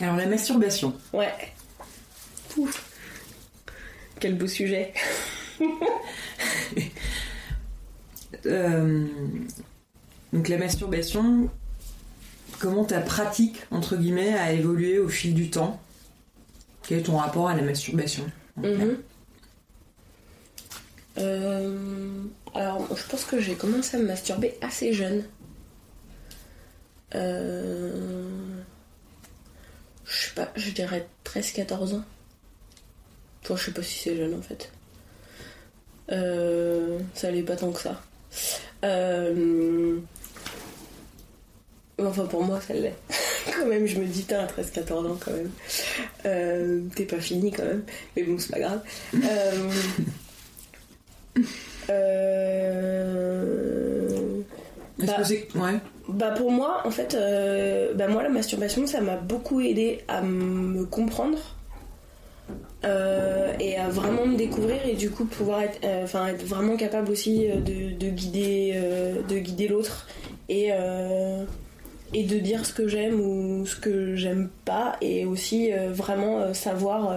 Alors la masturbation. Ouais. Quel beau sujet. Euh, donc la masturbation, comment ta pratique, entre guillemets, a évolué au fil du temps? Quel est ton rapport à la masturbation en Mhm. Euh, alors, je pense que j'ai commencé à me masturber assez jeune. Euh, je sais pas, je dirais 13-14 ans. Enfin, je sais pas si c'est jeune en fait. Euh, ça allait pas tant que ça. Euh, Enfin, pour moi, ça l'est. quand même, je me dis, à 13-14 ans, quand même. Euh, T'es pas fini, quand même. Mais bon, c'est pas grave. Euh, euh, Est-ce bah, que c'est. Ouais. Bah pour moi, en fait, euh, bah moi la masturbation, ça m'a beaucoup aidé à me comprendre euh, et à vraiment me découvrir et du coup pouvoir être, euh, enfin être vraiment capable aussi de, de guider, de guider l'autre et et de dire ce que j'aime ou ce que j'aime pas et aussi vraiment savoir.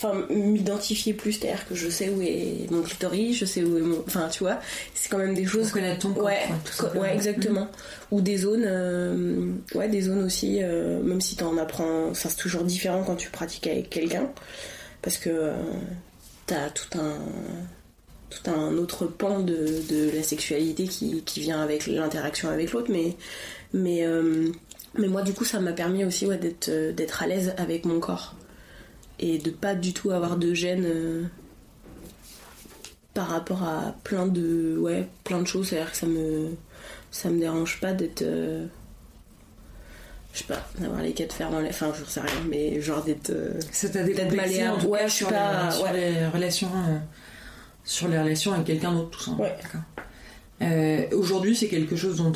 Enfin, m'identifier plus, c'est-à-dire que je sais où est mon clitoris, je sais où est mon. Enfin, tu vois, c'est quand même des choses connaître ton corps. Ouais, quoi, ouais, exactement. Ou des zones, euh, ouais, des zones aussi, euh, même si t'en apprends, enfin, c'est toujours différent quand tu pratiques avec quelqu'un, parce que euh, t'as tout un, tout un autre pan de, de la sexualité qui, qui vient avec l'interaction avec l'autre, mais, mais, mais moi, du coup, ça m'a permis aussi, ouais, d'être, d'être à l'aise avec mon corps et de pas du tout avoir de gêne. euh, par rapport à plein de ouais plein de choses c'est à dire que ça me ça me dérange pas d'être euh, je sais pas d'avoir les quatre fers dans les enfin je sais rien mais genre d'être euh, Ça t'a malléable. Ouais, cas je suis sur, pas- les, sur ouais. les relations euh, sur les relations avec quelqu'un d'autre tout ça. Ouais. Aujourd'hui, c'est quelque chose dont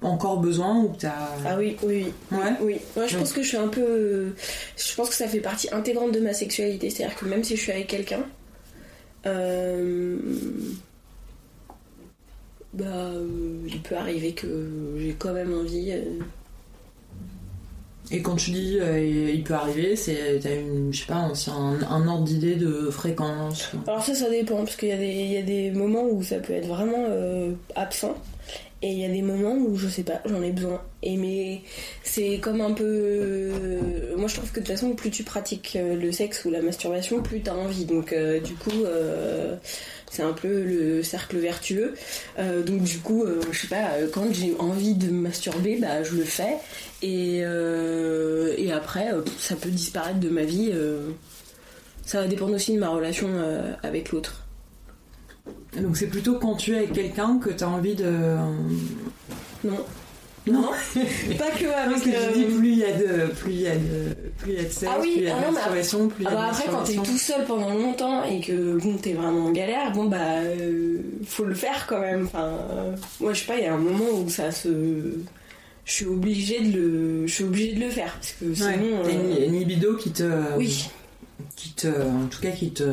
encore besoin ou que t'as. ah oui oui oui Ouais. oui Moi, je pense que je suis un peu je pense que ça fait partie intégrante de ma sexualité c'est à dire que même si je suis avec quelqu'un euh, bah euh, il peut arriver que j'ai quand même envie euh, Et quand tu dis euh, il peut arriver, c'est t'as une je sais pas un, un ordre d'idée de fréquence. Alors ça, ça dépend, parce qu'il y, a des- il y a des moments où ça peut être vraiment euh, absent, et il y a des moments où, je sais pas, j'en ai besoin. Et mais c'est comme un peu... euh, moi, je trouve que de toute façon, plus tu pratiques euh, le sexe ou la masturbation, plus t'as envie. Donc euh, du coup, c'est un peu le cercle vertueux. Donc du coup, je sais pas, quand j'ai envie de me masturber, bah, je le fais. Et, et après, ça peut disparaître de ma vie. ça va dépendre aussi de ma relation avec l'autre. Donc c'est plutôt quand tu es avec quelqu'un que t'as envie de. Non. Non. Pas que Parce avec. que euh, je dis plus il y a de plus il y a de plus il y a de sexe, Ah oui, plus il y a ah de non, mais masturbation, plus il y ah a bah de après, quand t'es tout seul pendant longtemps et que bon, t'es vraiment en galère, bon bah, euh, faut le faire quand même. Enfin, euh, moi, je sais pas, il y a un moment où ça se. Je suis obligée de le, je suis obligée de le faire parce que Ouais. sinon. T'as euh, une, une libido qui te Oui, qui te en tout cas qui te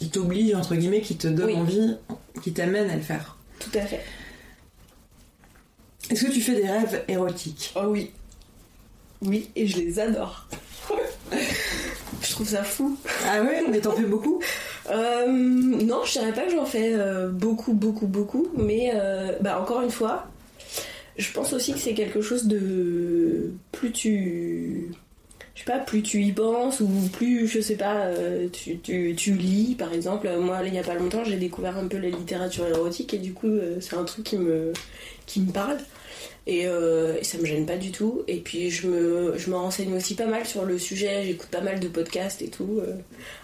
qui t'oblige entre guillemets qui te donne Oui. envie qui t'amène à le faire. tout à fait. Est-ce que tu fais des rêves érotiques? Oh oui. Oui, et je les adore. je trouve ça fou. Ah ouais, mais t'en fais beaucoup? Euh, non, je dirais pas que j'en fais euh, beaucoup, beaucoup, beaucoup, mais euh, bah, encore une fois, je pense aussi que c'est quelque chose de plus tu, je sais pas, plus tu y penses ou plus, je sais pas, euh, tu, tu, tu lis par exemple. Moi, il y a pas longtemps, j'ai découvert un peu la littérature érotique et du coup, euh, c'est un truc qui me, qui me parle. Et, euh, et ça me gêne pas du tout. Et puis je me, je me renseigne aussi pas mal sur le sujet, j'écoute pas mal de podcasts et tout euh,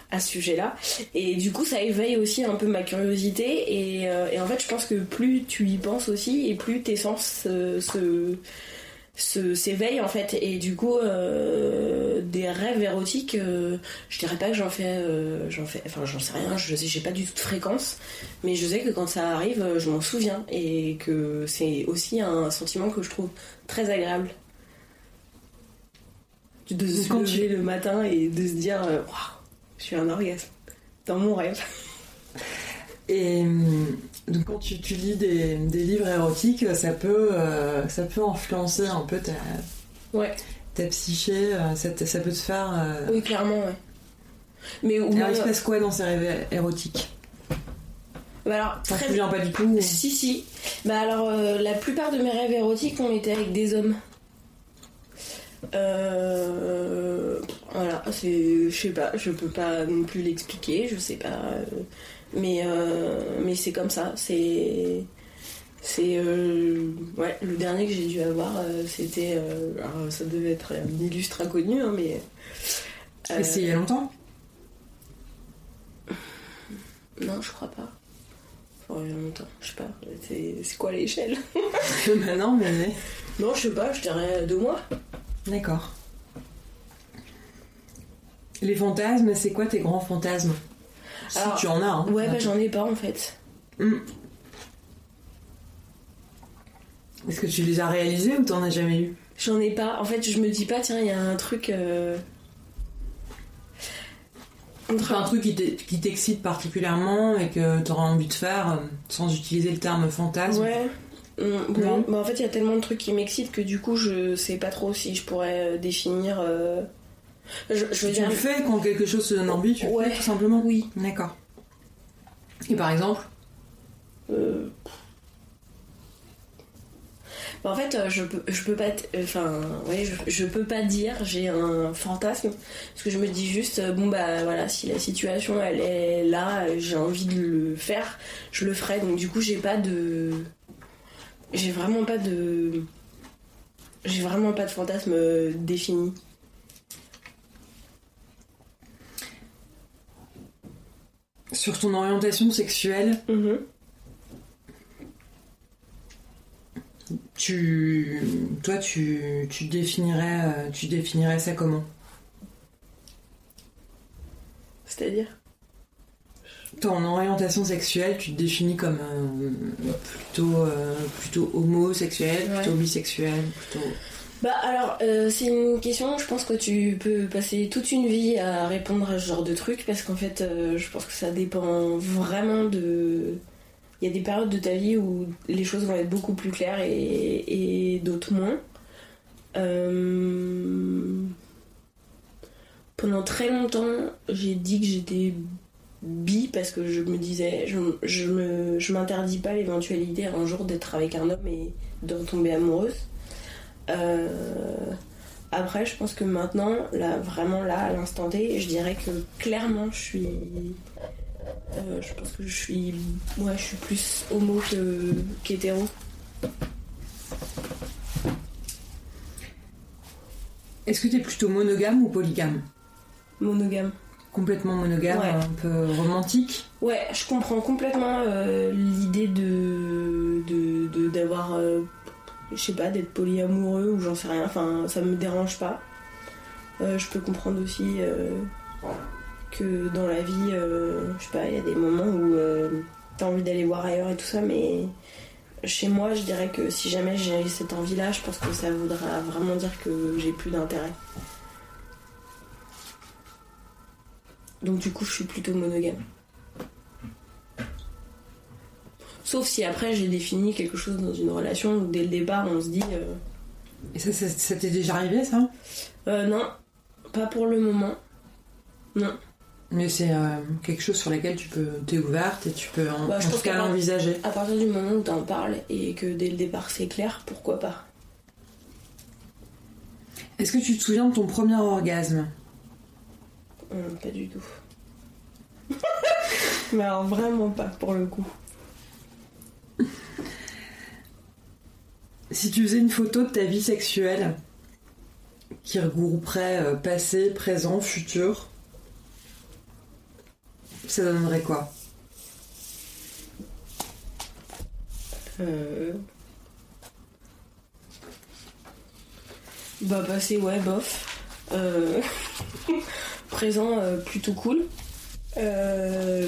à ce sujet-là. Et du coup, ça éveille aussi un peu ma curiosité. Et, euh, et en fait, je pense que plus tu y penses aussi, et plus tes sens se, s'éveillent en fait. Et du coup, euh, des rêves érotiques, euh, je dirais pas que j'en fais, euh, j'en fais, enfin, j'en sais rien. Je sais, j'ai pas du tout de fréquence, mais je sais que quand ça arrive, je m'en souviens et que c'est aussi un sentiment que je trouve très agréable. De se Quand lever le matin et de se dire, waouh, je suis un orgasme dans mon rêve. Et hum, donc quand tu, tu lis des, des livres érotiques, ça peut, euh, ça peut influencer un peu ta, Ouais. Ta psyché, euh, ça, peut te faire. euh, Oui, clairement, ouais. Mais ou Alors, il se passe quoi dans ces rêves érotiques? Bah alors, T'en te très souviens pas du tout ou- Si, si. Bah alors, euh, la plupart de mes rêves érotiques ont été avec des hommes. Euh, c'est. Je sais pas, je peux pas non plus l'expliquer, je sais pas. euh, mais euh, mais c'est comme ça, c'est. C'est. euh, ouais, le dernier que j'ai dû avoir, euh, c'était. euh, alors, ça devait être un illustre inconnu, hein, mais. C'est il y a longtemps Non, je crois pas. Enfin, il y a longtemps, je sais pas. C'est c'est quoi l'échelle? Bah non, mais. Non, je sais pas, je dirais deux mois. D'accord. Les fantasmes, c'est quoi tes grands fantasmes Si Alors, tu en as, hein. Ouais, bah j'en ai pas en fait. Hmm. Est-ce que tu les as réalisés ou t'en as jamais eu? J'en ai pas. En fait, je me dis pas, tiens, il y a un truc. euh, Enfin, un truc qui t'e- qui t'excite particulièrement et que t'auras envie de faire euh, sans utiliser le terme fantasme? Ouais. Bon, Non. bah, en fait, il y a tellement de trucs qui m'excitent que du coup, je sais pas trop si je pourrais euh, définir. euh, Je, je veux Tu dire. le fais quand quelque chose te donne envie, tu le Ouais. fais tout simplement Oui. D'accord. Et par exemple euh, bah, en fait, euh, je peux, je peux pas. t- Enfin, ouais, je, je peux pas dire j'ai un fantasme parce que je me dis juste euh, bon bah voilà, si la situation elle est là, j'ai envie de le faire, je le ferai. Donc du coup, j'ai pas de, j'ai vraiment pas de, j'ai vraiment pas de fantasme défini. Sur ton orientation sexuelle, Mhm. tu, toi, tu, tu définirais, euh, tu définirais ça comment? C'est-à-dire? Ton orientation sexuelle, tu te définis comme euh, plutôt, euh, plutôt homosexuel, Ouais. plutôt bisexuel, plutôt. Bah alors, euh, c'est une question, je pense que tu peux passer toute une vie à répondre à ce genre de truc parce qu'en fait, euh, je pense que ça dépend vraiment de... Il y a des périodes de ta vie où les choses vont être beaucoup plus claires et, d'autres moins. Euh, Pendant très longtemps, j'ai dit que j'étais bi parce que je me disais, je, je m'interdis pas l'éventualité un jour d'être avec un homme et d'en tomber amoureuse. Euh, après, je pense que maintenant, là, vraiment là, à l'instant T, je dirais que clairement, je suis. euh, je pense que je suis. Moi, je suis plus homo que qu'hétéro. Est-ce que tu es plutôt monogame ou polygame? Monogame. Complètement monogame, Ouais. un peu romantique? Ouais, je comprends complètement euh, l'idée de de- de- d'avoir, euh, je sais pas, d'être polyamoureux ou j'en sais rien. Enfin, ça me dérange pas. Euh, je peux comprendre aussi euh, que dans la vie, euh, je sais pas, il y a des moments où t'as envie d'aller voir ailleurs et tout ça, mais chez moi, je dirais que si jamais j'ai cette envie-là, je pense que ça voudra vraiment dire que j'ai plus d'intérêt. Donc du coup, je suis plutôt monogame. Sauf si après j'ai défini quelque chose dans une relation où dès le départ on se dit euh, Et ça, ça, ça t'est déjà arrivé ça? Euh, non, pas pour le moment. Non. Mais c'est euh, quelque chose sur lequel tu peux, t'es ouverte et tu peux en, Bah, je en pense tout cas que- l'envisager. À partir du moment où t'en parles et que dès le départ c'est clair, pourquoi pas? Est-ce que tu te souviens de ton premier orgasme? Hum, Pas du tout. Mais alors vraiment pas pour le coup. Si tu faisais une photo de ta vie sexuelle qui regrouperait euh, passé, présent, futur, ça donnerait quoi? Euh... Bah passé ouais bof. Euh, Présent euh, plutôt cool.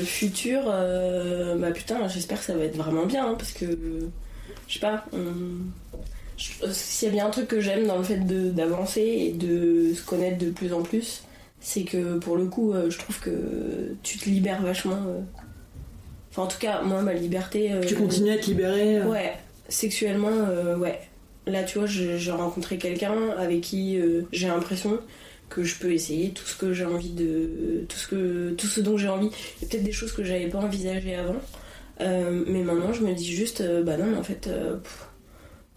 Futur bah putain j'espère que ça va être vraiment bien hein, parce que je sais pas on- je- s'il y a bien un truc que j'aime dans le fait d'avancer et de se connaître de plus en plus c'est que pour le coup euh, je trouve que tu te libères vachement euh. enfin en tout cas moi ma liberté euh, Tu continues à te libérer euh, Ouais, sexuellement, euh, ouais. là tu vois, j'ai rencontré quelqu'un avec qui euh, j'ai l'impression que je peux essayer tout ce que j'ai envie de. tout ce, que, tout ce dont j'ai envie. Il y a peut-être des choses que j'avais pas envisagées avant. Euh, mais maintenant, je me dis juste, euh, bah non, mais en fait, euh,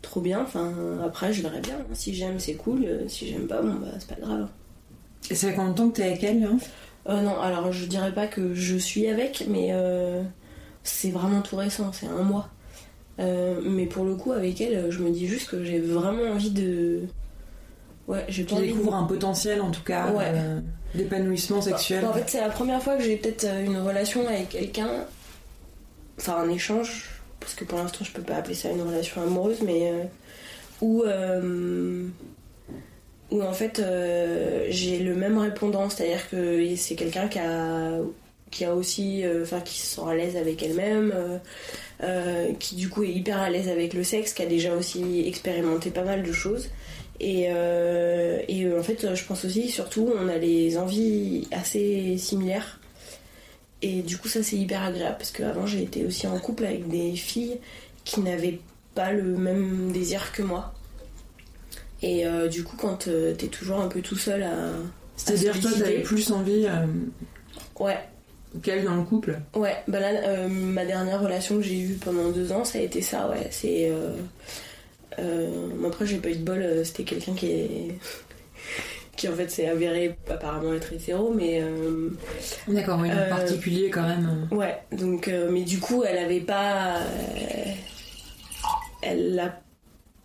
trop bien. Enfin, après, je verrai bien. Si j'aime, c'est cool. Si j'aime pas, bon, bah, c'est pas grave. Et ça fait combien de temps que t'es avec elle, là Non, alors je dirais pas que je suis avec, mais c'est vraiment tout récent, c'est un mois. mais pour le coup, avec elle, je me dis juste que j'ai vraiment envie de. Ouais, j'ai pas découvre un potentiel en tout cas d'épanouissement bah, sexuel. en fait, c'est la première fois que j'ai peut-être une relation avec quelqu'un enfin un échange, parce que pour l'instant je peux pas appeler ça une relation amoureuse, mais euh, où, euh, où en fait euh, j'ai le même répondant, c'est-à-dire que c'est quelqu'un qui a, qui a aussi, enfin qui se sent à l'aise avec elle-même, qui du coup est hyper à l'aise avec le sexe, qui a déjà aussi expérimenté pas mal de choses. Et, et en fait, je pense aussi, surtout, on a les envies assez similaires. Et du coup, ça c'est hyper agréable parce qu'avant j'ai été aussi en couple avec des filles qui n'avaient pas le même désir que moi. Et euh, du coup, quand euh, t'es toujours un peu tout seul à. C'est-à-dire, toi t'avais plus envie. Euh, ouais. Qu'elle dans le couple? Ouais, bah là, ma dernière relation que j'ai eue pendant deux ans, ça a été ça, ouais. C'est. après, j'ai pas eu de bol, c'était quelqu'un qui est qui en fait s'est avéré apparemment être hétéro, mais. Euh, D'accord, mais euh, particulier quand même. Ouais, donc, euh, mais du coup, elle avait pas. elle l'a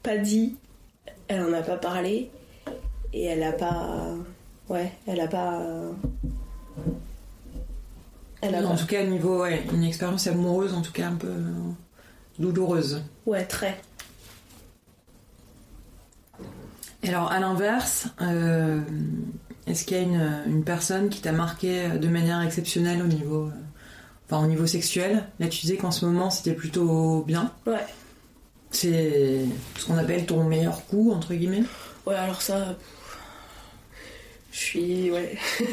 pas dit, elle en a pas parlé, et elle a pas. Ouais, elle a pas. Elle a en tout cas, niveau, ouais, une expérience amoureuse, en tout cas un peu douloureuse. Ouais, très. Alors, à l'inverse, euh, est-ce qu'il y a une, personne qui t'a marqué de manière exceptionnelle au niveau, euh, enfin, au niveau sexuel? Là, tu disais qu'en ce moment, c'était plutôt bien. Ouais. C'est ce qu'on appelle ton meilleur coup, entre guillemets? Ouais, alors ça, je suis ouais.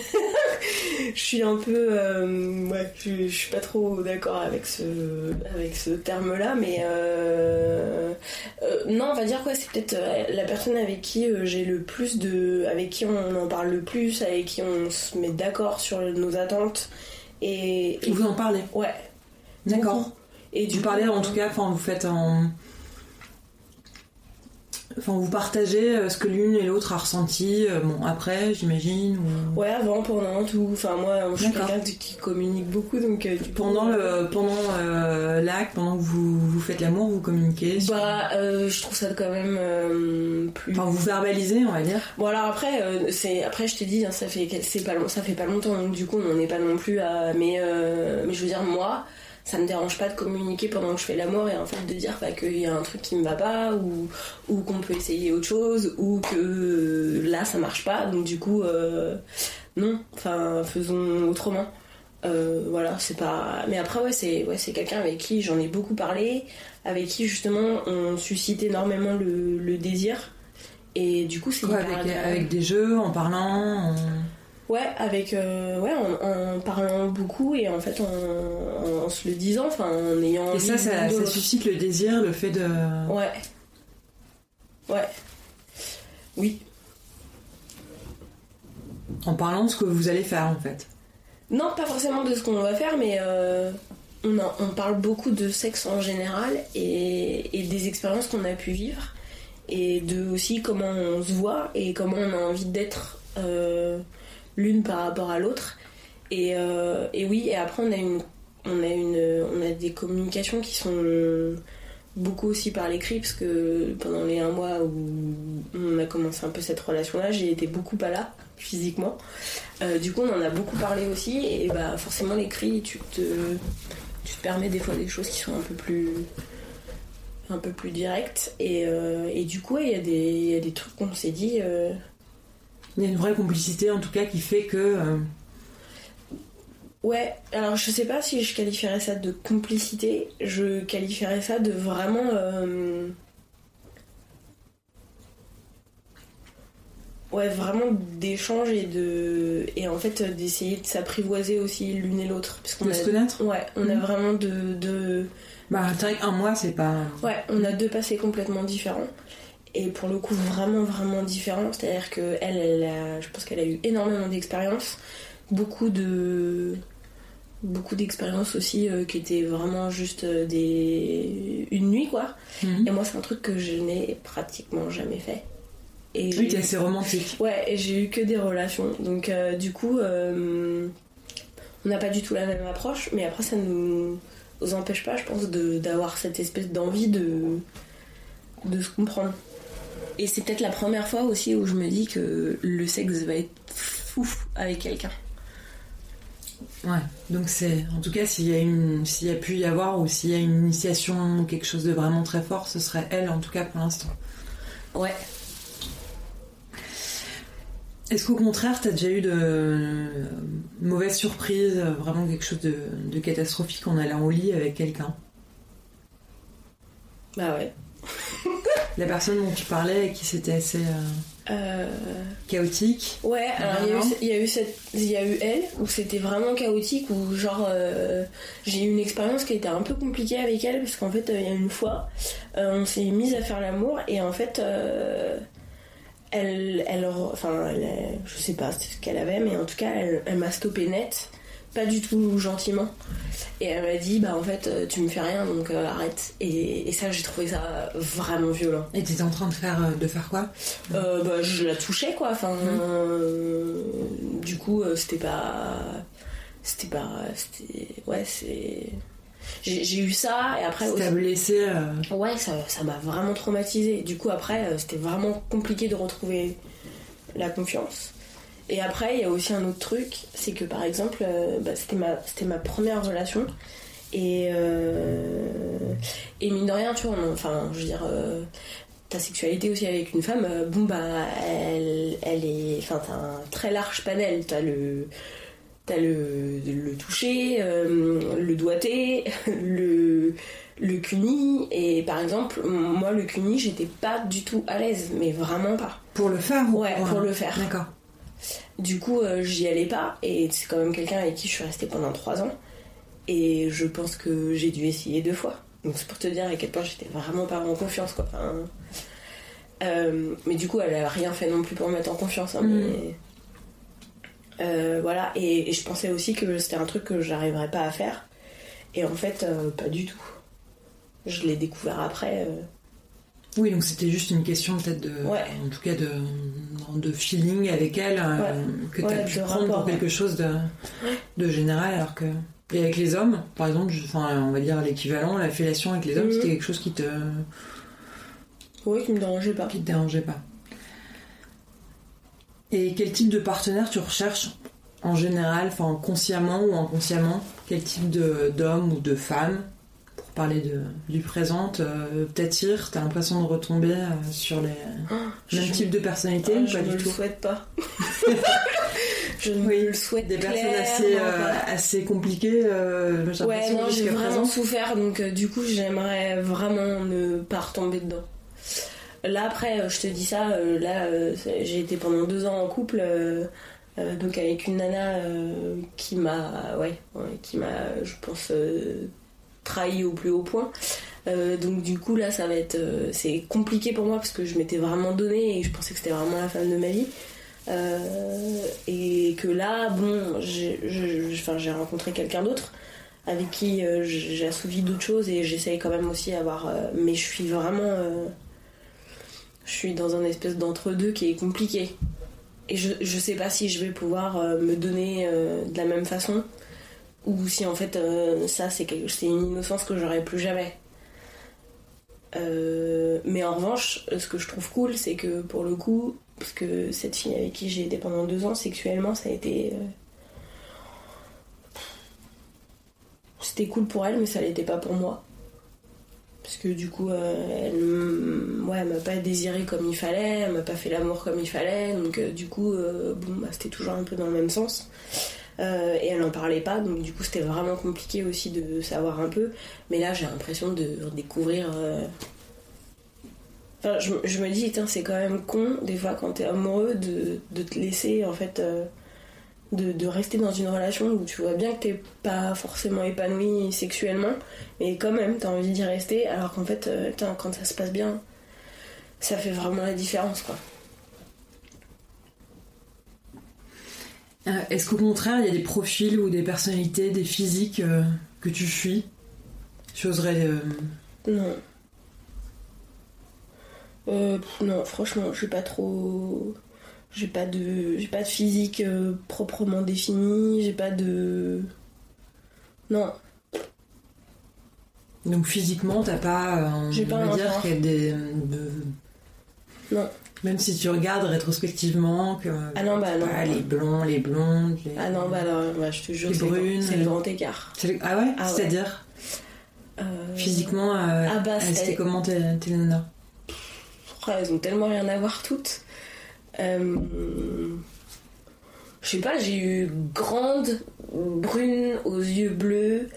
Je suis un peu euh, ouais je, suis pas trop d'accord avec ce avec ce terme là mais euh, euh, non on va dire quoi c'est peut-être la personne avec qui j'ai le plus de avec qui on en parle le plus avec qui on se met d'accord sur nos attentes et, vous en parlez. Ouais. D'accord. Et du vous parlez en tout cas quand vous faites en Enfin, vous partagez euh, ce que l'une et l'autre a ressenti, euh, bon, après, j'imagine ou... Ouais, avant, pendant, tout. Enfin, moi, je suis quelqu'un qui communique beaucoup, donc... Euh, pendant le, pendant l'acte, pendant que vous, vous faites l'amour, vous communiquez Bah, je trouve ça quand même plus... Enfin, vous verbalisez, on va dire Bon, alors après, c'est après je t'ai dit, hein, ça, fait, pas, ça fait pas longtemps, donc du coup, on n'est pas non plus à... Mais, mais je veux dire, moi ça me dérange pas de communiquer pendant que je fais l'amour et en fait de dire bah, qu'il y a un truc qui me va pas ou, ou qu'on peut essayer autre chose ou que là ça marche pas. Donc du coup euh, non. Enfin faisons autrement. Euh, voilà c'est pas mais après ouais c'est ouais, c'est quelqu'un avec qui j'en ai beaucoup parlé avec qui justement on suscite énormément le, désir. Et du coup c'est avec, avec, des jeux en parlant Ouais, avec euh, ouais, en, parlant beaucoup et en fait en, se le disant, enfin en ayant. Et ça, ça, suscite le désir, le fait de. Ouais. Ouais. Oui. En parlant de ce que vous allez faire en fait. Non, pas forcément de ce qu'on va faire, mais euh, on, on, parle beaucoup de sexe en général et, et des expériences qu'on a pu vivre et de aussi comment on se voit et comment on a envie d'être. Euh, l'une par rapport à l'autre. Et, euh, et, oui, et après on a, une, on, a une, on a des communications qui sont beaucoup aussi par l'écrit, parce que pendant les un mois où on a commencé un peu cette relation-là, j'ai été beaucoup pas là, physiquement. Euh, du coup, on en a beaucoup parlé aussi, et bah forcément l'écrit, tu te, tu te permets des fois des choses qui sont un peu plus un peu plus directes. Et, euh, et du coup, il y, y, a des trucs qu'on s'est dit il y a une vraie complicité en tout cas qui fait que. Euh, ouais, alors je sais pas si je qualifierais ça de complicité, je qualifierais ça de vraiment. Euh, ouais, vraiment d'échange et de. Et en fait d'essayer de s'apprivoiser aussi l'une et l'autre. De se connaître Ouais, on a mhm. vraiment de. de... Bah, qu'un mois c'est pas. Ouais, on a deux passés complètement différents. Et pour le coup vraiment vraiment différent. C'est-à-dire que elle, elle a- je pense qu'elle a eu énormément d'expérience, beaucoup de beaucoup d'expériences aussi euh, qui étaient vraiment juste euh, des une nuit quoi. Mhm. Et moi c'est un truc que je n'ai pratiquement jamais fait. Et Oui, t'es assez romantique. Ouais, et j'ai eu que des relations. Donc, euh, du coup, euh, on n'a pas du tout la même approche, mais après, ça nous empêche pas, je pense, d'avoir cette espèce d'envie de, de se comprendre. Et c'est peut-être la première fois aussi où je me dis que le sexe va être fou avec quelqu'un. Ouais. Donc c'est, en tout cas, s'il y a une, s'il y a pu y avoir ou s'il y a une initiation ou quelque chose de vraiment très fort, ce serait elle, en tout cas pour l'instant. Ouais. Est-ce qu'au contraire, t'as déjà eu de euh, mauvaises surprises, euh, vraiment quelque chose de, de catastrophique en allant au lit avec quelqu'un? Bah ouais. La personne dont tu parlais, qui c'était assez euh, Euh, chaotique. Ouais, alors il y a eu- cette- il y a eu elle, où c'était vraiment chaotique, où genre euh, j'ai eu une expérience qui était un peu compliquée avec elle, parce qu'en fait, il y a une fois, on s'est mise à faire l'amour, et en fait, elle, elle, enfin, elle- je sais pas ce qu'elle avait, mais en tout cas, elle, elle m'a stoppé net, pas du tout gentiment. Et elle m'a dit, bah en fait, euh, tu me fais rien, donc euh, arrête. Et, et ça, j'ai trouvé ça vraiment violent. Et t'étais en train de faire, euh, de faire quoi? Euh, bah, je la touchais quoi enfin euh, du coup c'était pas c'était pas c'était ouais c'est j'ai eu ça et après aussi- blessé ouais ça ça m'a vraiment traumatisé du coup après c'était vraiment compliqué de retrouver la confiance et après il y a aussi un autre truc c'est que par exemple euh, bah, c'était ma c'était ma première relation et euh, et mine de rien tu vois on- enfin je veux dire euh, ta sexualité aussi avec une femme, bon bah elle, elle est, enfin t'as un très large panel, t'as le, t'as le, le toucher, le doigté, le, le cuni et par exemple moi le cuni j'étais pas du tout à l'aise, mais vraiment pas. pour le faire ou Ouais, pour le faire. D'accord. Du coup euh, j'y allais pas et c'est quand même quelqu'un avec qui je suis restée pendant trois ans et je pense que j'ai dû essayer deux fois. Donc c'est pour te dire à quel point j'étais vraiment pas en confiance quoi. Enfin, euh, mais du coup elle a rien fait non plus pour me mettre en confiance. hein, Mm. mais, euh, voilà et, et je pensais aussi que c'était un truc que j'arriverais pas à faire et en fait euh, pas du tout. Je l'ai découvert après. euh, Oui, donc c'était juste une question peut-être de, Ouais. en tout cas de, de feeling avec elle, euh, que t'as Ouais, pu prendre rapport, pour quelque chose de, de général, alors que et avec les hommes, par exemple, je- enfin, on va dire l'équivalent, la fellation avec les hommes, Mhm. c'était quelque chose qui te, Oui, qui me dérangeait pas. qui te dérangeait pas. Et quel type de partenaire tu recherches en général, enfin consciemment ou inconsciemment? Quel type d'homme ou de femme? Parler de, du présent, te- t'attire T'as l'impression de retomber euh, sur les mêmes Je- types de personnalités ou je pas ne le tout souhaite pas. je ne Oui, le souhaite Des personnes assez, euh, pas. assez compliquées, euh, j'ai Ouais, non, j'ai vraiment présent. souffert, donc euh, du coup, j'aimerais vraiment ne pas retomber dedans. Là, après, euh, je te dis ça, euh, là, euh, j'ai été pendant deux ans en couple, euh, euh, donc avec une nana euh, qui m'a, ouais, ouais, qui m'a, je pense, euh, trahi au plus haut point. Euh, donc du coup, là, ça va être, euh, c'est compliqué pour moi parce que je m'étais vraiment donné et je pensais que c'était vraiment la femme de ma vie. Euh, et que là, bon, j'ai rencontré quelqu'un d'autre avec qui j'ai assouvi d'autres choses et j'essaye quand même aussi d'avoir. euh, mais je suis vraiment. je suis dans un espèce d'entre-deux qui est compliqué. Et je, je sais pas si je vais pouvoir me donner de la même façon ou si en fait euh, ça c'est une innocence que j'aurai plus jamais. Euh, mais en revanche, ce que je trouve cool, c'est que pour le coup, parce que cette fille avec qui j'ai été pendant deux ans, sexuellement, ça a été. euh, C'était cool pour elle, mais ça l'était pas pour moi. Parce que du coup, elle, ouais, elle m'a pas désiré comme il fallait, elle m'a pas fait l'amour comme il fallait, donc du coup, bon, bah, c'était toujours un peu dans le même sens. Euh, et elle en parlait pas, donc du coup, c'était vraiment compliqué aussi de savoir un peu. Mais là, j'ai l'impression de redécouvrir. euh, Enfin, je, me dis, c'est quand même con, des fois, quand t'es amoureux, de, te laisser, en fait, euh, de, de rester dans une relation où tu vois bien que t'es pas forcément épanoui sexuellement, mais quand même, t'as envie d'y rester, alors qu'en fait, quand ça se passe bien, ça fait vraiment la différence, quoi. Est-ce qu'au contraire, il y a des profils ou des personnalités, des physiques euh, que tu fuis? J'oserais. euh, Non. Euh, non, franchement, je suis pas trop. J'ai pas de. J'ai pas de physique euh, proprement définie, j'ai pas de. Non. Donc physiquement, t'as pas. euh, on J'ai pas va un dire qu'il y a des. de- Non. Même si tu regardes rétrospectivement que. Ah non, bah non. les blonds, les blondes. les- Ah non, bah alors, bah, je te jure, Les brunes, c'est le grand écart. Le- Ah ouais Ah ouais. C'est-à-dire Euh, Physiquement, euh, Ah bah, étaient comment tes, nanas elles ont tellement rien à voir toutes. Euh, Je sais pas, j'ai eu grande, brune, aux yeux bleus,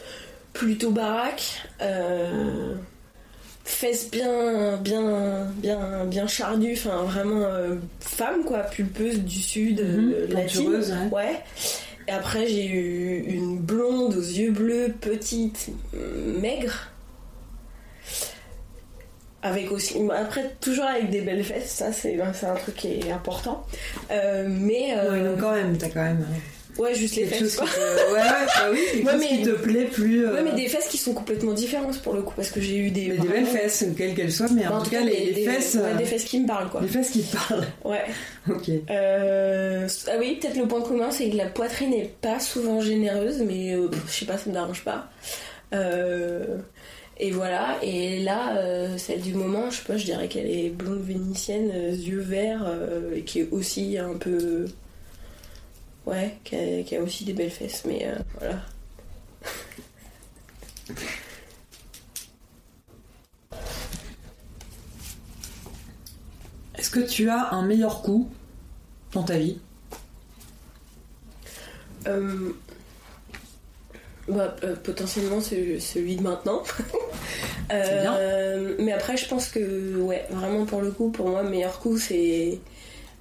plutôt baraque, euh, fesses bien, bien, bien, bien chardues, enfin vraiment euh, femme quoi, pulpeuse du sud, euh, Mhm, latine. ouais. Ouais. Et après, j'ai eu une blonde aux yeux bleus, petite, euh, maigre. Avec aussi. Après, toujours avec des belles fesses, ça c'est ben, c'est un truc qui est important. Euh, mais. euh, Ouais, donc quand même, t'as quand même. Ouais, juste les fesses quoi. Ouais, ouais, bah oui, Ouais, mais- qui te plaît plus. euh, Ouais, mais des fesses qui sont complètement différentes pour le coup, parce que j'ai eu des. mais des belles fesses, quelles qu'elles soient, mais Bah, en, tout cas, les, des, les des- fesses. ouais, euh, des fesses qui me parlent quoi. Les fesses qui te parlent. Ouais. Ok. Euh, ah oui, peut-être le point commun, c'est que la poitrine n'est pas souvent généreuse, mais je sais pas, ça me dérange pas. Euh, et voilà, et là, euh, celle du moment, je sais pas, je dirais qu'elle est blonde vénitienne, euh, yeux verts, euh, et qui est aussi un peu. Ouais, qui a, qui a aussi des belles fesses, mais euh, voilà. Est-ce que tu as un meilleur coup dans ta vie? Euh, bah, euh, potentiellement ce- celui de maintenant. Bien. Euh, mais après, je pense que, ouais, vraiment pour le coup, pour moi, le meilleur coup, c'est.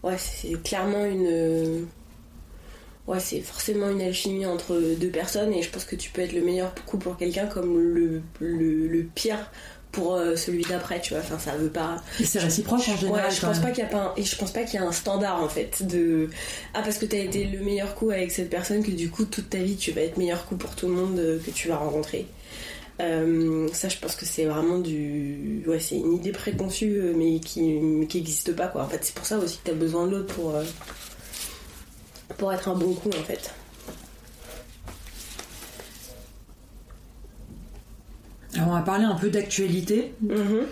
Ouais, c'est clairement une. Ouais, c'est forcément une alchimie entre deux personnes et je pense que tu peux être le meilleur coup pour quelqu'un comme le, le, le pire pour euh, celui d'après, tu vois. Enfin, ça veut pas. Et c'est réciproque en général. Ouais, je pense pas qu'il y a pas un... et je pense pas qu'il y a un standard en fait de ah parce que t'as été le meilleur coup avec cette personne que du coup toute ta vie tu vas être meilleur coup pour tout le monde euh, que tu vas rencontrer. Euh, ça je pense que c'est vraiment du ouais c'est une idée préconçue mais qui qui existe pas quoi. En fait c'est pour ça aussi que t'as besoin de l'autre pour euh, pour être un bon coup en fait. Alors on va parler un peu d'actualité. Mhm.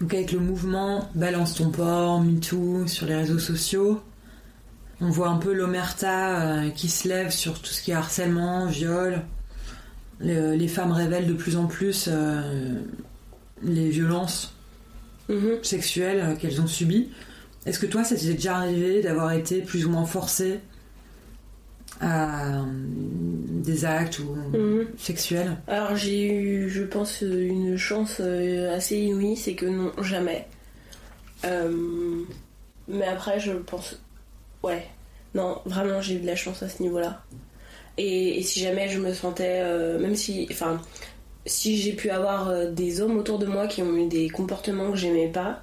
Donc avec le mouvement Balance ton port, MeToo sur les réseaux sociaux, on voit un peu l'omerta euh, qui se lève sur tout ce qui est harcèlement, viol. Le- les femmes révèlent de plus en plus euh, les violences Mhm. sexuelles euh, qu'elles ont subies. Est-ce que toi, ça t'est déjà arrivé d'avoir été plus ou moins forcée à euh, des actes ou Mhm. sexuels Alors j'ai eu, je pense, une chance euh, assez inouïe, c'est que non, jamais. Euh, mais après, je pense, ouais, non, vraiment, j'ai eu de la chance à ce niveau-là. Et, et si jamais je me sentais, euh, même si, enfin, si j'ai pu avoir des hommes autour de moi qui ont eu des comportements que j'aimais pas,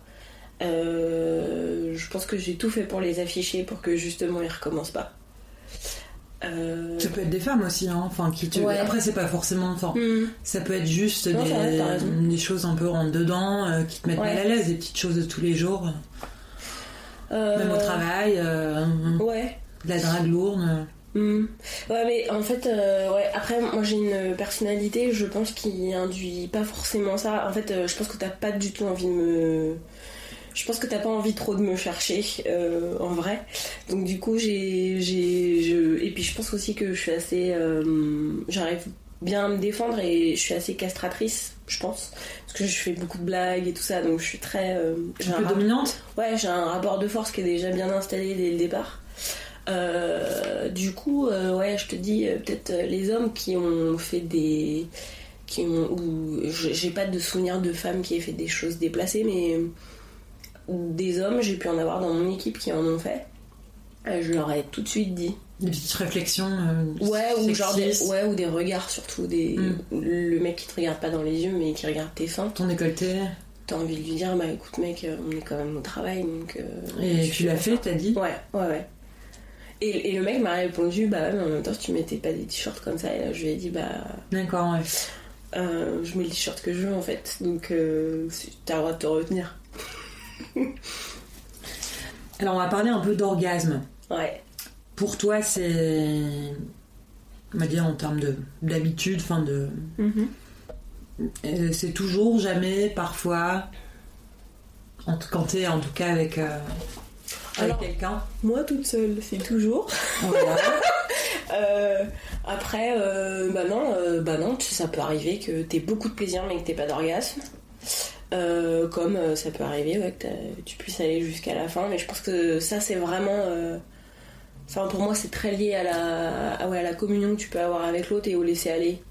euh, je pense que j'ai tout fait pour les afficher pour que justement ils recommencent pas. Euh, Ça peut être des femmes aussi, hein. Enfin, qui te... Ouais. Après, c'est pas forcément. Enfin, hmm. Ça peut être juste Non, des, vrai, choses un peu rentre dedans euh, qui te mettent Ouais. mal à l'aise, des petites choses de tous les jours, Euh, même au travail, euh, Ouais. de la drague lourde. Hmm. Ouais, mais en fait, euh, ouais, après, moi j'ai une personnalité, je pense, qui induit pas forcément ça. En fait, euh, je pense que t'as pas du tout envie de me. Je pense que t'as pas envie trop de me chercher, euh, en vrai. Donc, du coup, j'ai. j'ai- je... Et puis, je pense aussi que je suis assez. euh, J'arrive bien à me défendre et je suis assez castratrice, je pense. Parce que je fais beaucoup de blagues et tout ça, donc je suis très. euh, j'ai Un peu rapport- dominante Ouais, j'ai un rapport de force qui est déjà bien installé dès le départ. Du coup, ouais, je te dis, peut-être les hommes qui ont fait des. qui ont. ou j'ai pas de souvenir de femmes qui aient fait des choses déplacées, mais des hommes, j'ai pu en avoir dans mon équipe qui en ont fait. Je leur ai tout de suite dit. Des petites réflexions. euh, Ouais, ou genre des, ouais, ou des regards surtout. Des, Mm. Le mec qui te regarde pas dans les yeux, mais qui regarde tes seins. Ton décolleté. t'as envie de lui dire bah écoute mec euh, on est quand même au travail donc euh, Et tu l'as fait, t'as dit ouais ouais ouais et, et le mec m'a répondu bah ouais mais en même temps tu mettais pas des t-shirts comme ça et là je lui ai dit bah D'accord, ouais. euh, je mets le t-shirt que je veux en fait donc t'as le droit de te retenir Alors, on va parler un peu d'orgasme. ouais Pour toi, c'est. On va dire en termes de- d'habitude, enfin de. Euh, C'est toujours, jamais, parfois. en- Quand t'es en tout cas avec, euh, avec quelqu'un. moi toute seule c'est toujours Voilà. Euh, après, euh, bah non, bah non, ça peut arriver que t'aies beaucoup de plaisir mais que t'aies pas d'orgasme. Euh, comme euh, ça peut arriver ouais, que tu puisses aller jusqu'à la fin, mais je pense que ça c'est vraiment. euh, Enfin, pour moi, c'est très lié à la, ouais, à la communion que tu peux avoir avec l'autre et au laisser aller.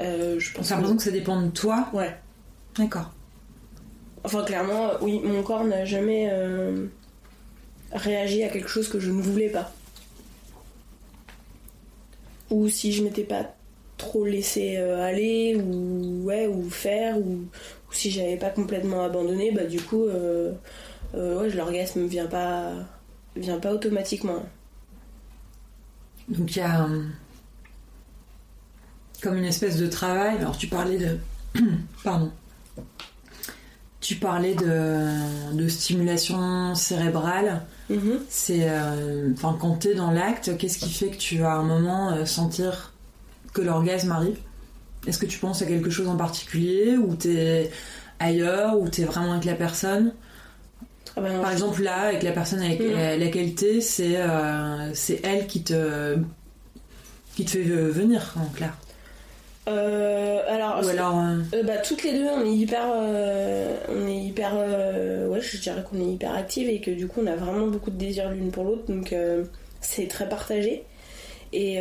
Je pense l'impression que ça dépend de toi Ouais. D'accord. Enfin, clairement, oui, mon corps n'a jamais réagi à quelque chose que je ne voulais pas. Ou si je m'étais pas trop laissé aller, ou, ouais, ou faire, ou, ou si j'avais pas complètement abandonné, bah du coup, euh, euh, ouais, l'orgasme vient pas, vient pas automatiquement. Donc il y a euh, comme une espèce de travail. Alors tu parlais de. Pardon. Tu parlais de, de stimulation cérébrale. Mhm. C'est. euh, Enfin, quand t'es dans l'acte, qu'est-ce qui fait que tu vas à un moment euh, sentir que l'orgasme arrive? Est-ce que tu penses à quelque chose en particulier Ou t'es ailleurs Ou t'es vraiment avec la personne? Ah Par exemple, là, avec la personne avec Mhm. laquelle t'es, c'est euh, c'est elle qui te, qui te fait venir, en clair. Euh, alors, Ou alors. euh, Euh, bah, toutes les deux, on est hyper. euh, on est hyper. ouais, je dirais qu'on est hyper actives et que du coup, on a vraiment beaucoup de désir l'une pour l'autre. Donc, c'est très partagé. Et.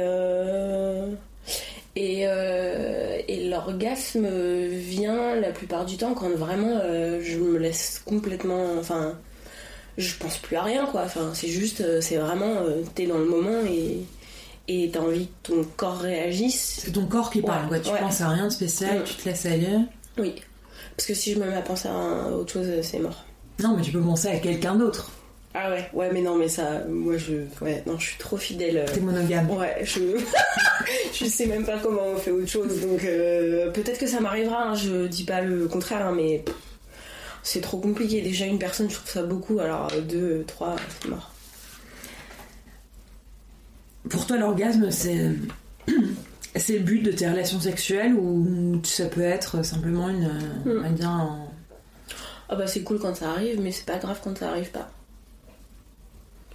Euh, et, euh, et l'orgasme vient la plupart du temps quand vraiment euh, je me laisse complètement. Enfin, je pense plus à rien quoi. Enfin, c'est juste. euh, C'est vraiment. euh, T'es dans le moment et. Et t'as envie que ton corps réagisse. c'est ton corps qui parle, Ouais, quoi. Tu ouais. penses à rien de spécial, Mhm. tu te laisses aller. Oui. Parce que si je me mets à penser à autre chose, c'est mort. Non, mais tu peux penser à quelqu'un d'autre. Ah ouais, ouais, mais non, mais ça, moi je. Ouais, non, je suis trop fidèle. euh. T'es monogame. Ouais, je. je sais même pas comment on fait autre chose, donc euh, peut-être que ça m'arrivera, hein, je dis pas le contraire, hein, mais c'est trop compliqué. Déjà, une personne, je trouve ça beaucoup, alors euh, deux, trois, c'est mort. Pour toi, l'orgasme, c'est. C'est le but de tes relations sexuelles ou ça peut être simplement une. On va dire. un- Ah bah c'est cool quand ça arrive, mais c'est pas grave quand ça arrive pas.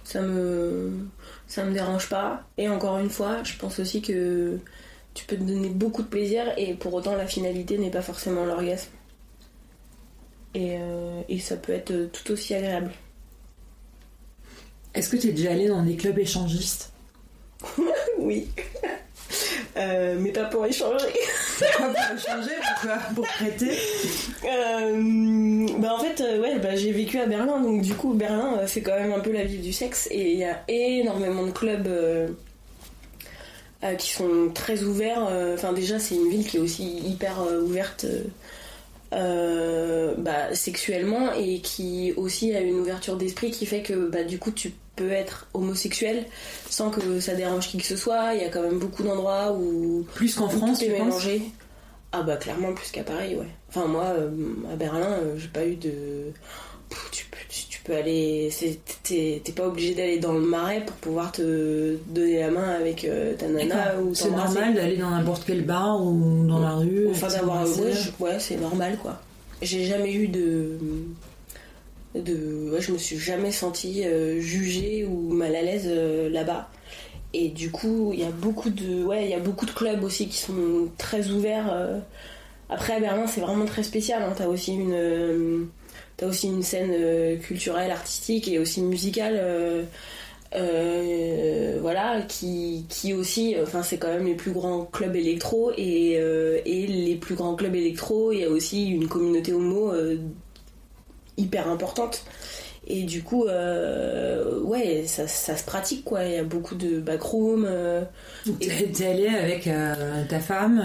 Ça me. Ça me dérange pas. Et encore une fois, je pense aussi que tu peux te donner beaucoup de plaisir et pour autant la finalité n'est pas forcément l'orgasme. Et, euh, et ça peut être tout aussi agréable. Est-ce que t'es déjà allé dans des clubs échangistes? Oui. Euh, mais pas pour échanger. Pourquoi pour échanger Pourquoi Pour prêter Euh, bah en fait, euh, ouais, bah, j'ai vécu à Berlin, donc du coup, Berlin, c'est quand même un peu la ville du sexe, et il y a énormément de clubs euh, qui sont très ouverts. Enfin, déjà, c'est une ville qui est aussi hyper ouverte bah, sexuellement, et qui aussi a une ouverture d'esprit qui fait que bah, du coup, tu peux être homosexuel sans que ça dérange qui que ce soit. Il y a quand même beaucoup d'endroits où Plus qu'en France, tout est tu penses mélangé. Ah bah clairement plus qu'à Paris, ouais. Enfin moi, euh, à Berlin, euh, j'ai pas eu de... Pff, Tu peux, tu, tu peux aller... T'es pas obligé d'aller dans le marais pour pouvoir te donner la main avec euh, ta nana ou C'est normal d'aller dans n'importe quel bar ou dans la rue. Enfin d'avoir... Ouais, ouais, c'est normal quoi. J'ai jamais eu de... de ouais, je me suis jamais sentie euh, jugée ou mal à l'aise euh, là-bas. Et du coup, il y a beaucoup de, ouais, il y a beaucoup de clubs aussi qui sont très ouverts. euh. Après, à Berlin, c'est vraiment très spécial. Hein. T'as aussi une, t'as aussi une scène culturelle, artistique et aussi musicale. voilà, qui, qui aussi, enfin, c'est quand même les plus grands clubs électro et, et les plus grands clubs électro, il y a aussi une communauté homo hyper importante. Et du coup, euh, ouais, ça, ça, se pratique quoi. Il y a beaucoup de backroom. Euh, T'es allée avec euh, ta femme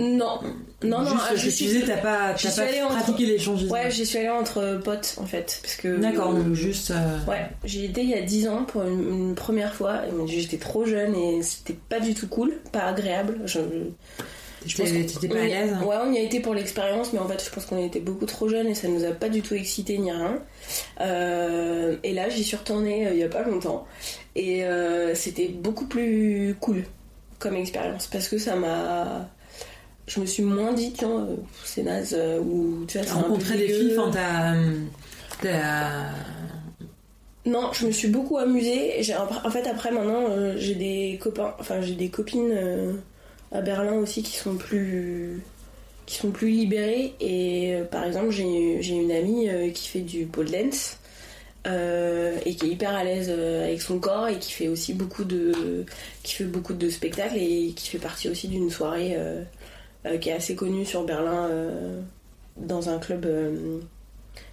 Non, non, non. je, je disais, t'as pas, as pas pratiqué l'échangisme. Ouais, j'y suis allée entre potes en fait, parce que. D'accord, donc juste. Ouais, j'y étais il y a 10 ans pour une, première fois. J'étais trop jeune et c'était pas du tout cool, pas agréable. Je, T'étais pas à l'aise Ouais, on y a été pour l'expérience, mais en fait, je pense qu'on était beaucoup trop jeunes et ça nous a pas du tout excité ni rien. Euh, et là, j'y suis retournée euh, il y a pas longtemps et euh, c'était beaucoup plus cool comme expérience parce que ça m'a. Je me suis moins dit, tiens, c'est naze ou tu vois, c'est rencontré des filles, enfin, t'as. Non, je me suis beaucoup amusée. En fait, après, maintenant, j'ai des copains, enfin, j'ai des copines à Berlin aussi qui sont plus qui sont plus libérés. Et euh, par exemple j'ai une amie euh, qui fait du pole dance euh, et qui est hyper à l'aise avec son corps et qui fait aussi beaucoup de qui fait beaucoup de spectacles et qui fait partie aussi d'une soirée qui est assez connue sur Berlin dans un club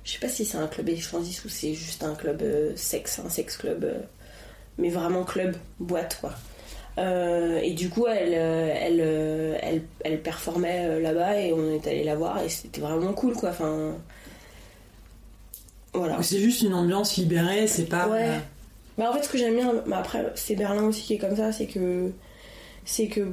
je sais pas si c'est un club échangiste ou c'est juste un club sexe un sex club mais vraiment club boîte quoi euh, et du coup, elle, euh, elle, euh, elle, elle performait là-bas et on est allé la voir et c'était vraiment cool quoi. Enfin, voilà. C'est juste une ambiance libérée, c'est pas. Ouais. Bah, en fait, ce que j'aime bien, bah, après, c'est Berlin aussi qui est comme ça, c'est que c'est que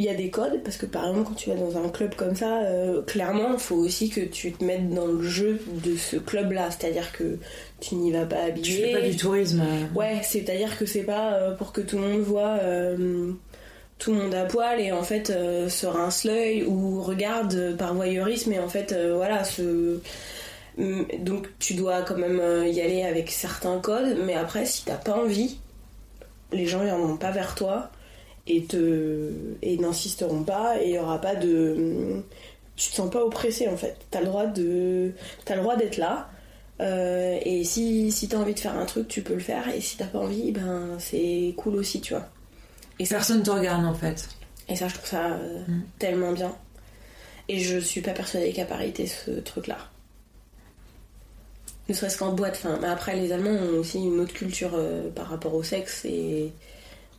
il y a des codes parce que par exemple quand tu vas dans un club comme ça euh, clairement il faut aussi que tu te mettes dans le jeu de ce club là c'est à dire que tu n'y vas pas habillé. Tu fais pas du tourisme. Ouais c'est à dire que c'est pas euh, pour que tout le monde voit euh, tout le monde à poil et en fait se rince l'œil ou regarde par voyeurisme et en fait voilà mm, donc tu dois quand même y aller avec certains codes. Mais après si t'as pas envie les gens viendront pas vers toi et, te, et n'insisteront pas et il y aura pas de tu te sens pas oppressé en fait. T'as le droit de as le droit d'être là euh, et si, si t'as envie de faire un truc tu peux le faire et si t'as pas envie ben c'est cool aussi tu vois. Et personne te regarde en fait. Et ça je trouve ça euh, mm. tellement bien. Et je suis pas persuadée qu'à Paris t'aies ce truc là ne serait-ce qu'en boîte enfin mais après les Allemands ont aussi une autre culture euh, par rapport au sexe et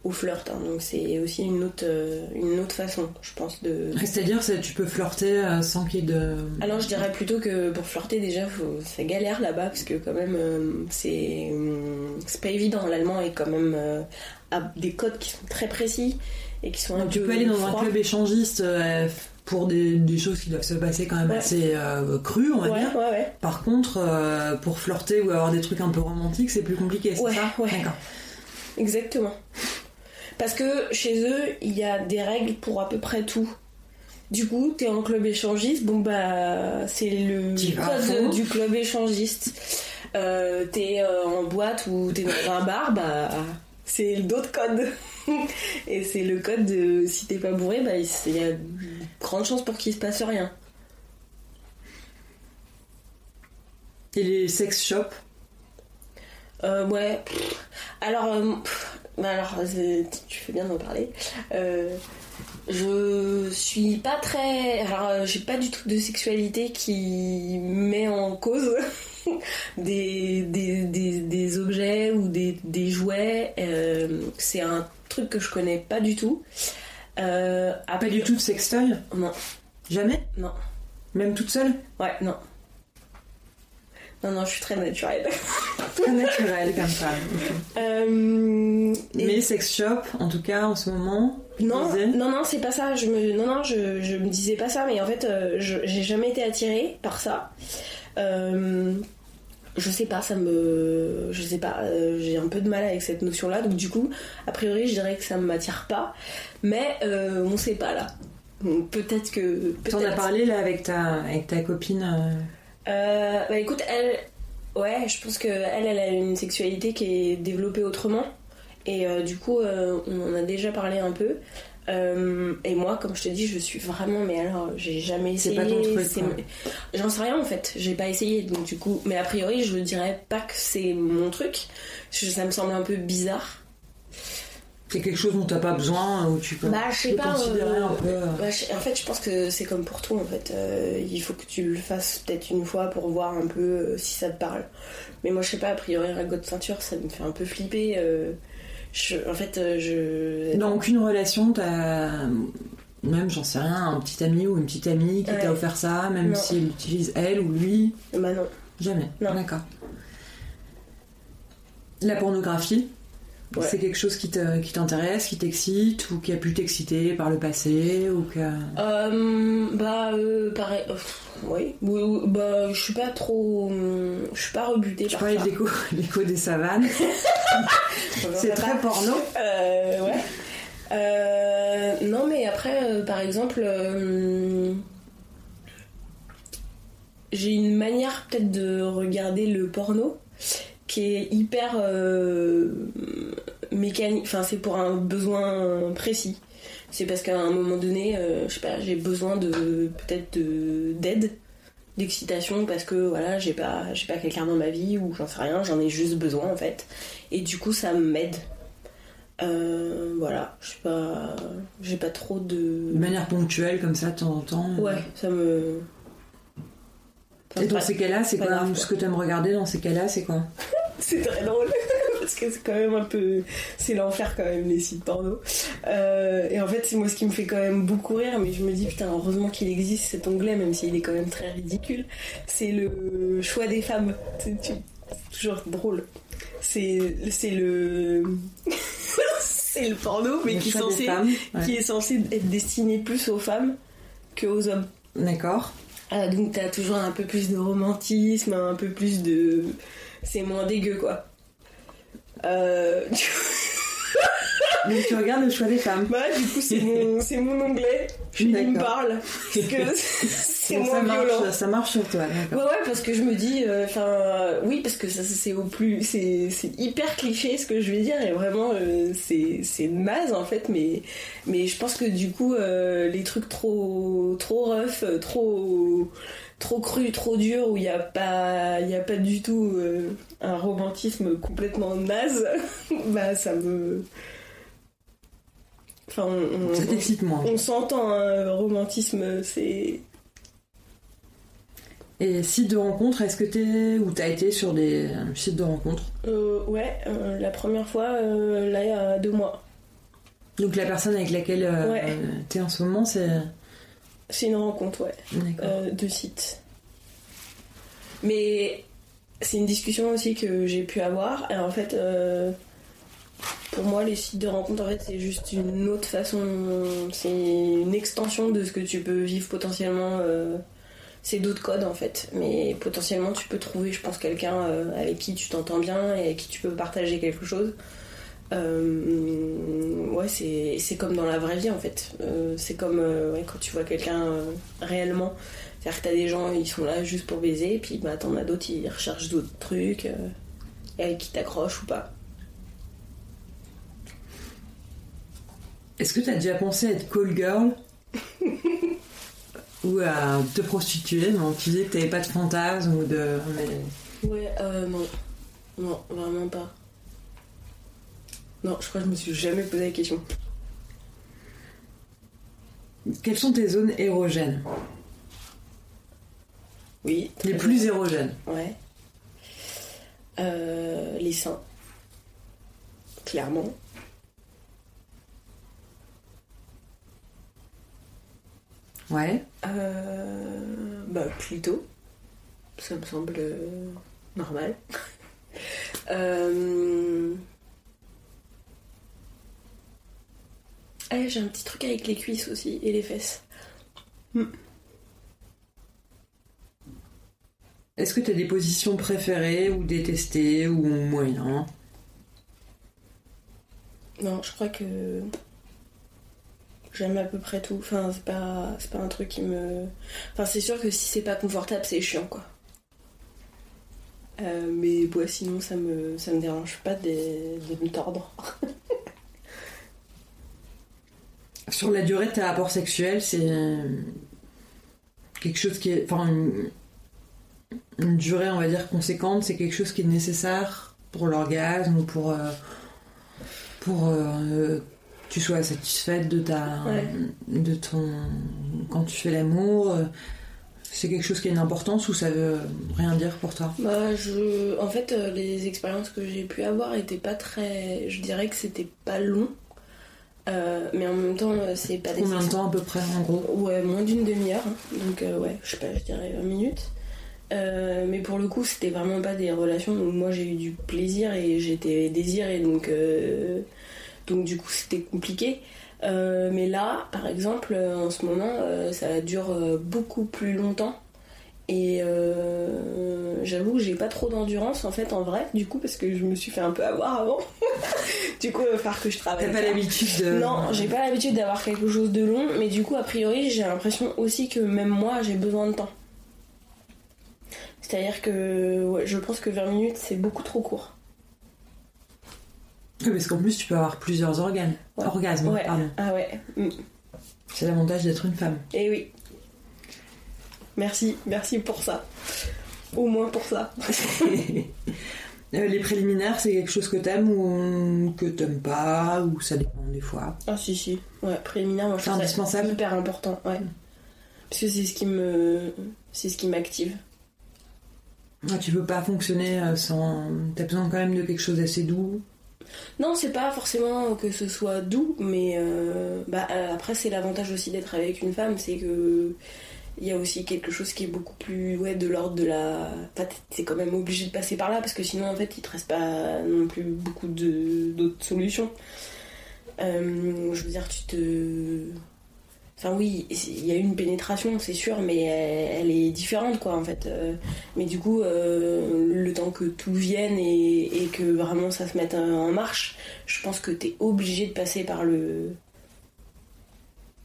au flirt. Hein. donc c'est aussi une autre, euh, une autre façon, je pense, de. C'est-à-dire que tu peux flirter euh, sans qu'il y ait de. Alors je dirais plutôt que pour flirter déjà, c'est galère là-bas parce que quand même euh, c'est c'est pas évident. L'allemand est quand même a des codes qui sont très précis et qui sont un tu peux aller dans un club échangiste. pour des, des, choses qui doivent se passer quand même assez crues, on va dire. Par contre, pour flirter ou avoir des trucs un peu romantiques, c'est plus compliqué, c'est ça? D'accord. Exactement. Parce que chez eux, il y a des règles pour à peu près tout. Du coup, t'es en club échangiste, bon bah c'est le code du club échangiste. Euh, t'es euh, en boîte ou t'es dans un bar, bah c'est d'autres codes. Et c'est le code de si t'es pas bourré, bah il y a grande chance pour qu'il se passe rien. Et les sex shops? Euh, Ouais. Alors, euh, alors, tu fais bien d'en parler. Euh, je suis pas très. Alors, euh, j'ai pas du tout de sexualité qui met en cause des, des, objets ou des, jouets. Euh, c'est un truc que je connais pas du tout. pas du tout de sextoy? Non. Jamais? Non. Même toute seule? Ouais, non. Non, non, je suis très naturelle. très naturelle comme ça. Euh, Mais sex shop, en tout cas, en ce moment. Non, non, non, c'est pas ça. Je me, non, non, je, je me disais pas ça. Mais en fait, euh, j'ai jamais été attirée par ça. Euh, je sais pas, ça me. Je sais pas, j'ai un peu de mal avec cette notion-là. Donc, du coup, a priori, je dirais que ça ne m'attire pas. Mais on sait pas là. Peut-être que. Peut T'en as parlé là avec ta, avec ta copine euh, bah écoute, elle, ouais, je pense que elle, elle a une sexualité qui est développée autrement. Et euh, du coup, euh, on en a déjà parlé un peu. et moi, comme je te dis, je suis vraiment, mais alors, j'ai jamais essayé. C'est pas ton truc. J'en sais rien en fait, j'ai pas essayé. Donc, du coup, mais a priori, je dirais pas que c'est mon truc. Ça me semble un peu bizarre. C'est quelque chose dont t'as pas besoin ou tu peux, Bah, je sais pas, considérer euh, un peu. Bah, je- en fait, je pense que c'est comme pour tout. En fait, Euh, il faut que tu le fasses peut-être une fois pour voir un peu euh, si ça te parle. Mais moi, je sais pas. A priori, un de ceinture, ça me fait un peu flipper. je- en fait, je. Dans aucune relation, t'as même, j'en sais rien, un petit ami ou une petite amie qui Ouais. t'a offert ça, même Non. si elle l'utilise elle ou lui, Bah non. jamais. Non. D'accord. La pornographie, Ouais. c'est quelque chose qui t'intéresse, qui t'excite ou qui a pu t'exciter par le passé ou que. Euh, bah, euh, pareil. euh, oui. Oui, oui, Bah, je suis pas trop. hum, Je suis pas rebutée par parlais de l'écho, des savanes. c'est très porno. Euh, ouais. Euh, non, mais après, euh, par exemple, j'ai une manière peut-être de regarder le porno qui est hyper euh, mécanique. Enfin, c'est pour un besoin précis. C'est parce qu'à un moment donné, euh, je sais pas, j'ai besoin de peut-être de- d'aide, d'excitation parce que voilà, j'ai pas, j'ai pas quelqu'un dans ma vie ou j'en sais rien, j'en ai juste besoin en fait. Et du coup, ça m'aide. Euh, voilà, je sais pas, j'ai pas trop de. De manière ponctuelle, comme ça, de temps en temps. Ouais, ça me. Enfin, Et dans pas- ces cas-là, c'est quoi grave, Ce que tu aimes regarder dans ces cas-là, c'est quoi? C'est très drôle parce que c'est quand même un peu. C'est l'enfer quand même les sites porno. Euh, et en fait, c'est moi ce qui me fait quand même beaucoup rire, mais je me dis putain, heureusement qu'il existe cet onglet, même s'il est quand même très ridicule. C'est le choix des femmes. C'est toujours drôle. C'est le. c'est le porno, mais Le qui est, censé, femmes, ouais. qui est censé être destiné plus aux femmes qu'aux hommes. D'accord. Ah, donc t'as toujours un peu plus de romantisme, un peu plus de... C'est moins dégueu, quoi. Euh... Donc tu regardes le choix des femmes. bah, du coup, c'est mon, mon onglet. Il me parle. Parce que c'est moins violent. marche, ça marche sur toi, Ouais, ouais, parce que je me dis, euh, enfin, oui, parce que ça, c'est au plus, c'est, hyper cliché ce que je vais dire, et vraiment, euh, c'est, naze en fait, mais, mais je pense que du coup, euh, les trucs trop, trop rough, trop, trop crus, trop durs, où il n'y a pas, il a pas du tout un romantisme complètement naze, bah ça me, enfin, on, s'entend, hein, romantisme, c'est Et site de rencontre, est-ce que t'es ou t'as été sur des euh, sites de rencontre Euh, ouais, euh, la première fois, euh, là, il y a deux mois. Donc la personne avec laquelle Ouais. t'es en ce moment, c'est. C'est une rencontre, ouais, D'accord. de site. Mais c'est une discussion aussi que j'ai pu avoir. Et en fait, pour moi, les sites de rencontre, en fait, c'est juste une autre façon. C'est une extension de ce que tu peux vivre potentiellement. C'est d'autres codes en fait, mais potentiellement tu peux trouver, je pense, quelqu'un euh, avec qui tu t'entends bien et avec qui tu peux partager quelque chose. Euh, ouais, c'est comme dans la vraie vie en fait. Euh, c'est comme quand tu vois quelqu'un réellement. C'est-à-dire que t'as des gens, ils sont là juste pour baiser, et puis bah, t'en as d'autres, ils recherchent d'autres trucs, et avec qui t'accrochent ou pas. Est-ce que t'as déjà pensé à être call girl? Ou à te prostituer Non, tu disais que t'avais pas de fantasme ou de. mais- Ouais, euh, non. Non, vraiment pas. Non, je crois que je me suis jamais posé la question. Quelles sont tes zones érogènes? Oui. Les plus érogènes Ouais. Euh, les seins. Clairement. Ouais. Euh, bah, plutôt. Ça me semble euh, normal. euh... Ah, j'ai un petit truc avec les cuisses aussi et les fesses. Est-ce que t'as des positions préférées ou détestées ou moyen Non, je crois que j'aime à peu près tout. Enfin, c'est pas, pas un truc qui me. Enfin, c'est sûr que si c'est pas confortable, c'est chiant, quoi. Euh, mais sinon, ça me, ça me dérange pas de, de me tordre. Sur la durée de tes rapports sexuels, c'est euh, quelque chose qui est. Enfin, une, durée, on va dire, conséquente, c'est quelque chose qui est nécessaire pour l'orgasme ou pour. euh, pour tu sois satisfaite de ta Ouais. de ton quand tu fais l'amour euh, c'est quelque chose qui a une importance ou ça veut rien dire pour toi? Bah, je... En fait, euh, les expériences que j'ai pu avoir étaient pas très. Je dirais que c'était pas long. Euh, mais en même temps, c'est pas des combien de temps à peu près en gros? Ouais, moins d'une demi-heure. hein. Donc, euh, ouais, je sais pas, je dirais 20 minutes. Euh, mais pour le coup, c'était vraiment pas des relations où moi j'ai eu du plaisir et j'étais désirée. Donc, donc du coup, c'était compliqué. Euh, mais là, par exemple, euh, en ce moment, euh, ça dure beaucoup plus longtemps. Et euh, j'avoue que j'ai pas trop d'endurance en fait en vrai, du coup, parce que je me suis fait un peu avoir avant. du coup, il va falloir que je travaille. t'as pas l'habitude de Non, j'ai pas l'habitude d'avoir quelque chose de long, mais du coup, a priori, j'ai l'impression aussi que même moi, j'ai besoin de temps. C'est-à-dire que ouais, je pense que 20 minutes, c'est beaucoup trop court. Oui, parce qu'en plus tu peux avoir plusieurs organes Ouais. orgasmes Ouais. pardon Ah ouais. Mm. c'est l'avantage d'être une femme Et oui. Merci, merci pour ça. Au moins pour ça. Euh, les préliminaires c'est quelque chose que t'aimes ou que t'aimes pas ou ça dépend des fois Ah si si. Ouais, préliminaire, moi je C'est trouve ça indispensable hyper important. Ouais. Parce que c'est ce qui me, c'est ce qui m'active. Ah, tu peux pas fonctionner euh, sans t'as besoin quand même de quelque chose d'assez doux Non, c'est pas forcément que ce soit doux, mais euh, bah, euh, après c'est l'avantage aussi d'être avec une femme, c'est que il y a aussi quelque chose qui est beaucoup plus ouais de l'ordre de la. Enfin, t'es quand même obligé de passer par là parce que sinon en fait il te reste pas non plus beaucoup d'autres solutions. Euh, je veux dire, tu te. Enfin oui, il y a une pénétration, c'est sûr, mais elle, elle est différente, quoi, en fait. Euh, mais du coup, euh, le temps que tout vienne et, et que vraiment ça se mette en marche, je pense que t'es obligé de passer par le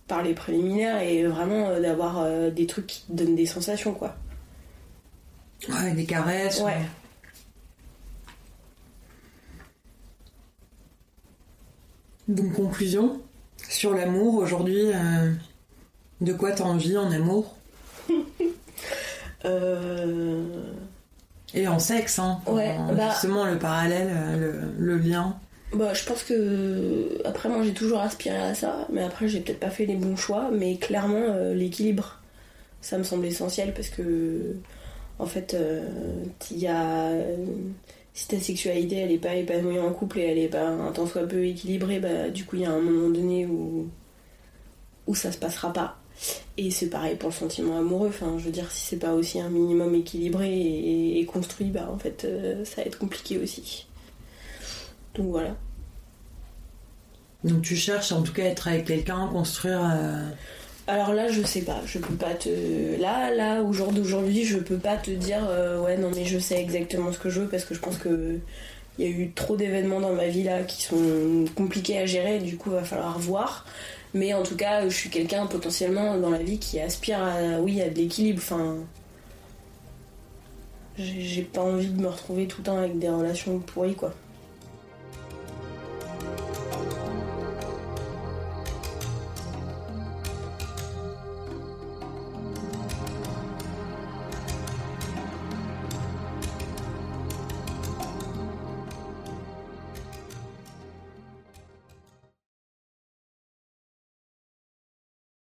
par les préliminaires et vraiment euh, d'avoir euh, des trucs qui te donnent des sensations, quoi. ouais des caresses Ouais. donc conclusion? Sur l'amour aujourd'hui euh, de quoi t'as envie en amour? Euh... et en sexe hein Ouais, En- bah- justement le parallèle euh, le, le lien. Bah, je pense que après moi j'ai toujours aspiré à ça, mais après j'ai peut-être pas fait les bons choix, mais clairement euh, l'équilibre, ça me semble essentiel parce que en fait euh, il y a si ta sexualité elle est pas épanouie en couple et elle est pas un tant soit peu équilibrée, bah du coup il y a un moment donné où où ça se passera pas. Et c'est pareil pour le sentiment amoureux. Enfin, je veux dire, si c'est pas aussi un minimum équilibré et, et construit, bah en fait, euh, ça va être compliqué aussi. Donc voilà. donc tu cherches en tout cas à être avec quelqu'un construire euh, Alors là, je sais pas, je peux pas te. Là, là, au jour d'aujourd'hui, je peux pas te dire, euh, ouais, non, mais je sais exactement ce que je veux parce que je pense que il y a eu trop d'événements dans ma vie là qui sont compliqués à gérer, du coup, va falloir voir. Mais en tout cas, je suis quelqu'un potentiellement dans la vie qui aspire à, oui, à de l'équilibre. Enfin, j'ai pas envie de me retrouver tout le temps avec des relations pourries, quoi.